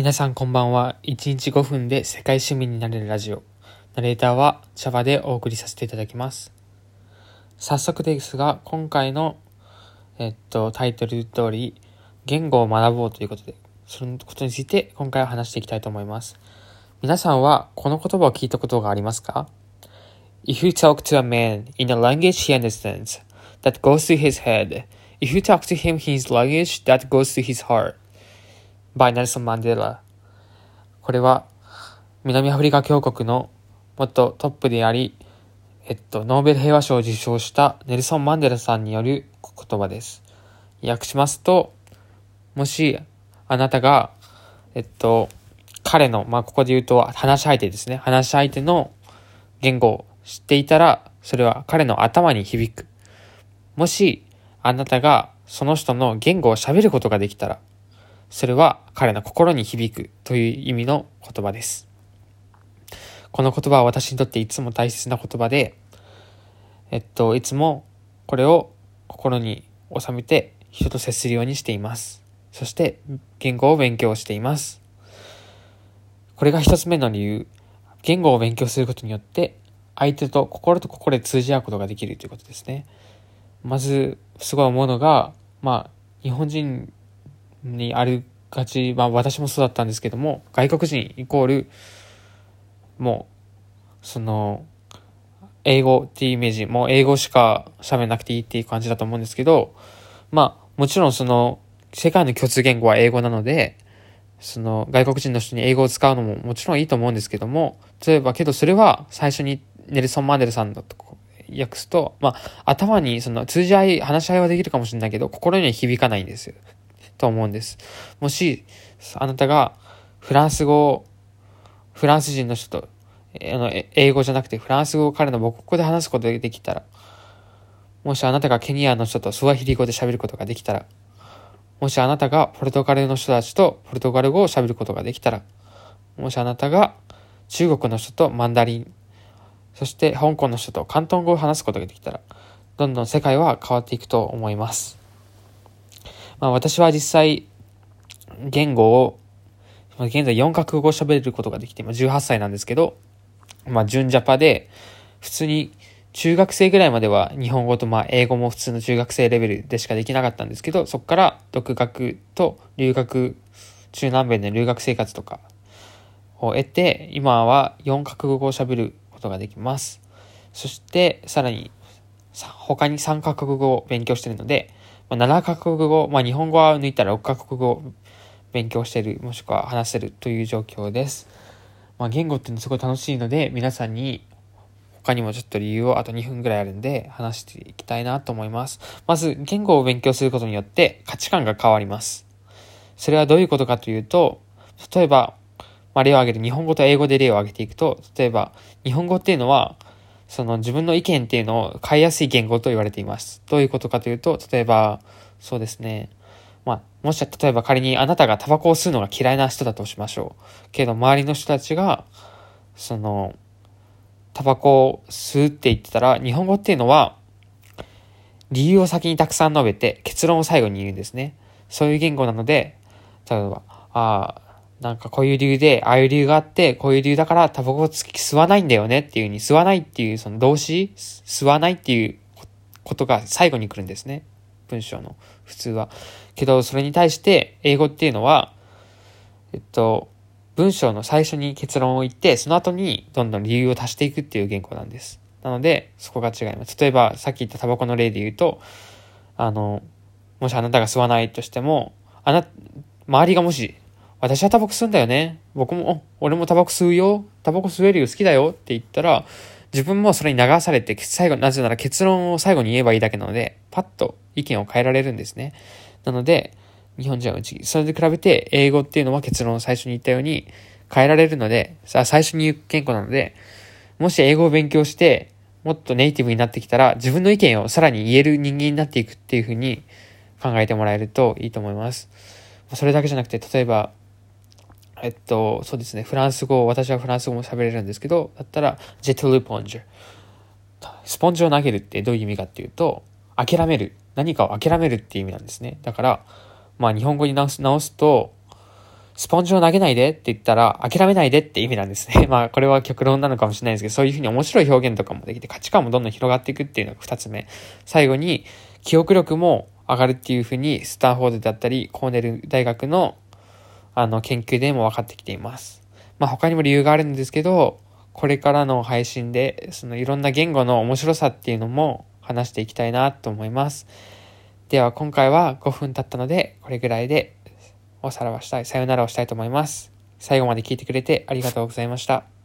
皆さんこんばんは。1日5分で世界市民になれるラジオ。ナレーターは茶葉でお送りさせていただきます。早速ですが、今回の、えっと、タイトル通り、言語を学ぼうということで、そのことについて今回は話していきたいと思います。皆さんはこの言葉を聞いたことがありますか？If you talk to a man in a language he understands, that goes to his head. If you talk to him in his language, that goes to his heart. By ネルソン・マンデラ。これは、南アフリカ共和国の元トップであり、えっと、ノーベル平和賞を受賞したネルソン・マンデラさんによる言葉です。訳しますと、もし、あなたが、えっと、彼の、まあ、ここで言うと、話し相手ですね。話し相手の言語を知っていたら、それは彼の頭に響く。もし、あなたがその人の言語を喋ることができたら、それは彼の心に響くという意味の言葉です。この言葉は私にとっていつも大切な言葉で、えっと、いつもこれを心に収めて人と接するようにしています。そして言語を勉強しています。これが一つ目の理由。言語を勉強することによって相手と心と心で通じ合うことができるということですね。まず、すごい思うのが、まあ、日本人にあるがち、まあ私もそうだったんですけども、外国人イコール、もう、その、英語っていうイメージ、もう英語しか喋んなくていいっていう感じだと思うんですけど、まあ、もちろんその、世界の共通言語は英語なので、その、外国人の人に英語を使うのももちろんいいと思うんですけども、例えばけどそれは最初にネルソン・マンデルさんのと訳すと、まあ、頭にその通じ合い、話し合いはできるかもしれないけど、心には響かないんですよ。と思うんです。もし、あなたがフランス語を、フランス人の人と、あの、英語じゃなくてフランス語を彼の母国語で話すことができたら、もしあなたがケニアの人とスワヒリ語で喋ることができたら、もしあなたがポルトガルの人たちとポルトガル語を喋ることができたら、もしあなたが中国の人とマンダリン、そして香港の人と広東語を話すことができたら、どんどん世界は変わっていくと思います。まあ私は実際、言語を、現在4カ国語喋ることができて、今18歳なんですけど、まあ純ジャパで、普通に中学生ぐらいまでは日本語とまあ英語も普通の中学生レベルでしかできなかったんですけど、そこから独学と留学、中南米で留学生活とかを得て、今は4カ国語を喋ることができます。そして、さらに、他に3カ国語を勉強してるので、まあ、7カ国語、まあ、日本語は抜いたら6カ国語勉強してる、もしくは話せるという状況です。まあ、言語っていうのはすごい楽しいので、皆さんに他にもちょっと理由をあと2分ぐらいあるんで話していきたいなと思います。まず、言語を勉強することによって価値観が変わります。それはどういうことかというと、例えば、まあ、例を挙げる日本語と英語で例を挙げていくと、例えば、日本語っていうのは、その自分の意見っていうのを変えやすい言語と言われています。どういうことかというと、例えば、そうですね。まあ、もし例えば仮にあなたがタバコを吸うのが嫌いな人だとしましょう。けど周りの人たちが、その、タバコを吸うって言ってたら、日本語っていうのは、理由を先にたくさん述べて結論を最後に言うんですね。そういう言語なので、例えば、ああ、なんかこういう理由で、ああいう理由があって、こういう理由だからタバコを吸わないんだよねっていうふうに、吸わないっていうその動詞、吸わないっていうことが最後に来るんですね。文章の普通は。けど、それに対して英語っていうのは、えっと、文章の最初に結論を言って、その後にどんどん理由を足していくっていう言語なんです。なので、そこが違います。例えば、さっき言ったタバコの例で言うと、あの、もしあなたが吸わないとしても、あな、周りがもし、私はタバコ吸うんだよね。僕も、俺もタバコ吸うよ。タバコ吸えるよ。好きだよ。って言ったら、自分もそれに流されて、最後、なぜなら結論を最後に言えばいいだけなので、パッと意見を変えられるんですね。なので、日本人はうち、それで比べて、英語っていうのは結論を最初に言ったように変えられるので、さあ最初に言う言語なので、もし英語を勉強して、もっとネイティブになってきたら、自分の意見をさらに言える人間になっていくっていうふうに考えてもらえるといいと思います。それだけじゃなくて、例えば、えっと、そうですね、フランス語、私はフランス語も喋れるんですけど、だったら、ジェットルポンジュ。スポンジを投げるってどういう意味かっていうと、諦める。何かを諦めるっていう意味なんですね。だから、まあ日本語に直す直すと、スポンジを投げないでって言ったら、諦めないでって意味なんですね。まあ、これは極論なのかもしれないですけど、そういうふうに面白い表現とかもできて、価値観もどんどん広がっていくっていうのが二つ目。最後に、記憶力も上がるっていうふうに、スタンフォードだったり、コーネル大学の、あの、研究でも分かってきています。まあ、他にも理由があるんですけど、これからの配信で、そのいろんな言語の面白さっていうのも話していきたいなと思います。では今回は5分経ったので、これぐらいでおさらばしたい、さよならをしたいと思います。最後まで聞いてくれてありがとうございました。